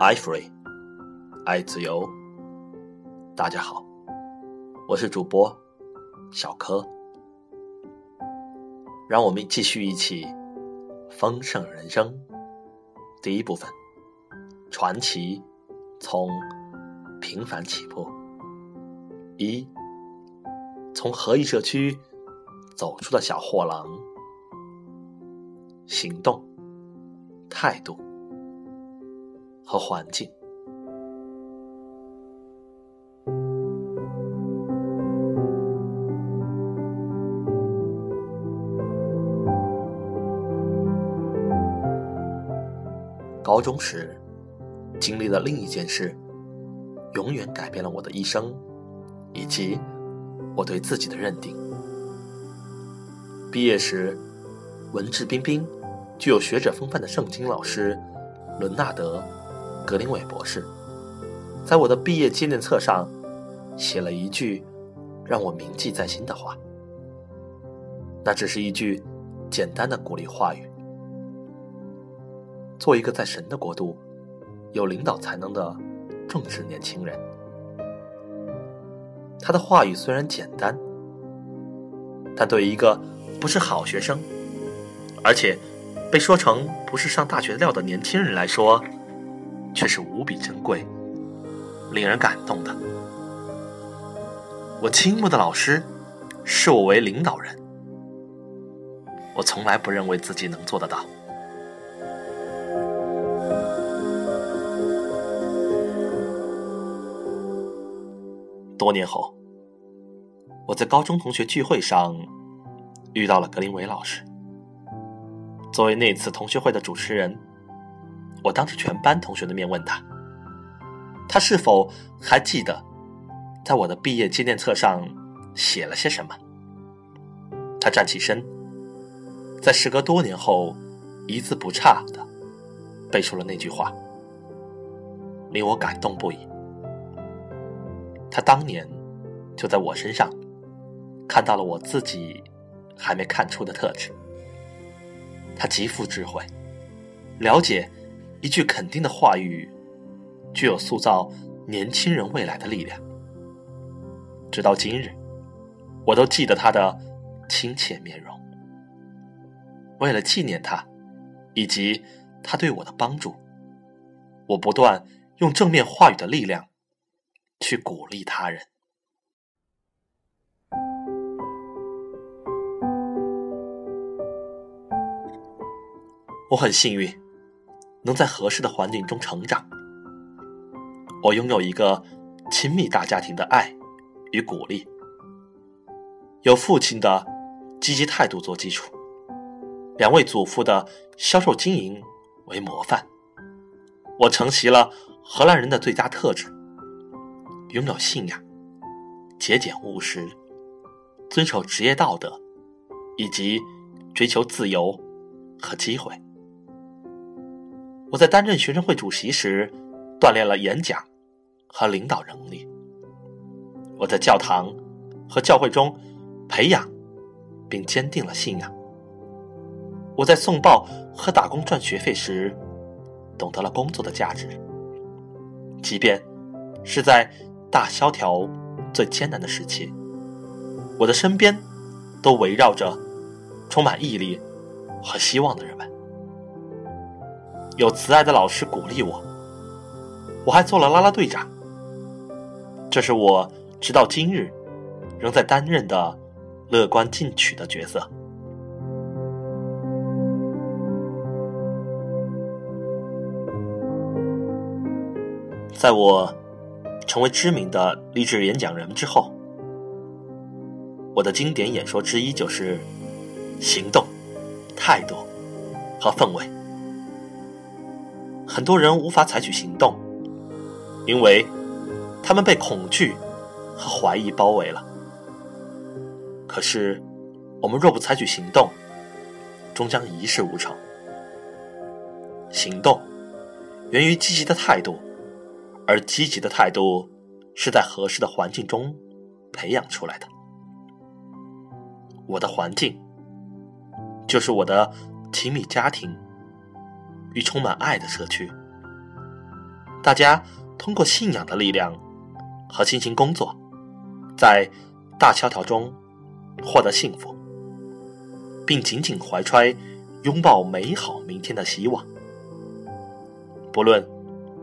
爱 free，爱自由。大家好，我是主播小柯，让我们继续一起丰盛人生。第一部分，传奇从平凡起步。一，从合一社区走出的小货郎，行动、态度和环境。高中时，经历了另一件事，永远改变了我的一生，以及我对自己的认定。毕业时，文质彬彬、具有学者风范的圣经老师伦纳德·格林韦博士，在我的毕业纪念册上写了一句让我铭记在心的话。那只是一句简单的鼓励话语。做一个在神的国度有领导才能的正直年轻人。他的话语虽然简单，但对于一个不是好学生，而且被说成不是上大学料的年轻人来说，却是无比珍贵、令人感动的。我倾慕的老师视我为领导人，我从来不认为自己能做得到。多年后，我在高中同学聚会上遇到了格林韦老师。作为那次同学会的主持人，我当着全班同学的面问他：“他是否还记得在我的毕业纪念册上写了些什么？”他站起身，在时隔多年后一字不差的背出了那句话，令我感动不已。他当年就在我身上看到了我自己还没看出的特质。他极富智慧，了解一句肯定的话语具有塑造年轻人未来的力量。直到今日，我都记得他的亲切面容。为了纪念他以及他对我的帮助，我不断用正面话语的力量。去鼓励他人。我很幸运，能在合适的环境中成长。我拥有一个亲密大家庭的爱与鼓励，有父亲的积极态度做基础，两位祖父的销售经营为模范。我承袭了荷兰人的最佳特质。拥有信仰、节俭务实、遵守职业道德，以及追求自由和机会。我在担任学生会主席时，锻炼了演讲和领导能力。我在教堂和教会中培养并坚定了信仰。我在送报和打工赚学费时，懂得了工作的价值，即便是在。大萧条最艰难的时期，我的身边都围绕着充满毅力和希望的人们。有慈爱的老师鼓励我，我还做了啦啦队长。这是我直到今日仍在担任的乐观进取的角色。在我。成为知名的励志演讲人之后，我的经典演说之一就是行动、态度和氛围。很多人无法采取行动，因为他们被恐惧和怀疑包围了。可是，我们若不采取行动，终将一事无成。行动源于积极的态度。而积极的态度是在合适的环境中培养出来的。我的环境就是我的亲密家庭与充满爱的社区。大家通过信仰的力量和辛勤工作，在大萧条中获得幸福，并紧紧怀揣拥抱美好明天的希望。不论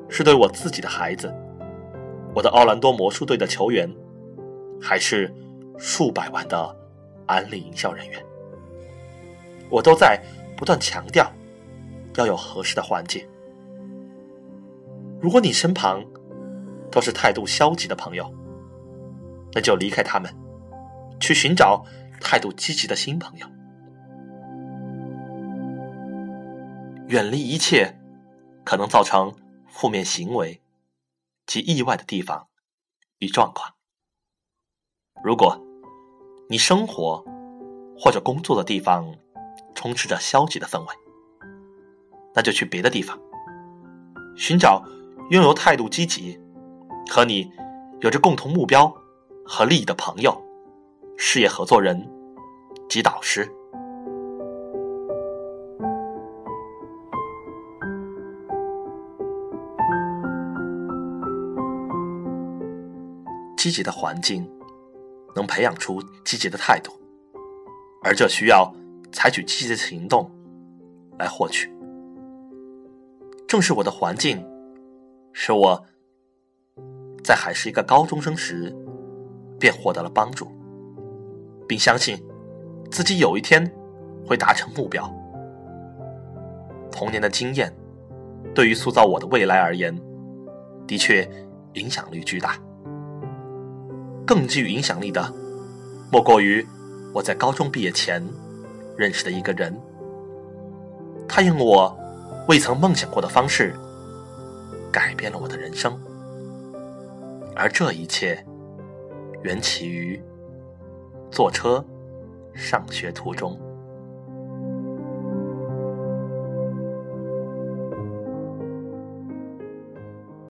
是对我自己的孩子，我的奥兰多魔术队的球员，还是数百万的安利营销人员，我都在不断强调要有合适的环境。如果你身旁都是态度消极的朋友，那就离开他们，去寻找态度积极的新朋友，远离一切可能造成负面行为及意外的地方与状况。如果你生活或者工作的地方充斥着消极的氛围，那就去别的地方寻找。拥有态度积极、和你有着共同目标和利益的朋友、事业合作人及导师。积极的环境能培养出积极的态度，而这需要采取积极的行动来获取。正是我的环境。使我在还是一个高中生时，便获得了帮助，并相信自己有一天会达成目标。童年的经验，对于塑造我的未来而言，的确影响力巨大。更具影响力的，莫过于我在高中毕业前认识的一个人，他用我未曾梦想过的方式。改变了我的人生，而这一切缘起于坐车上学途中。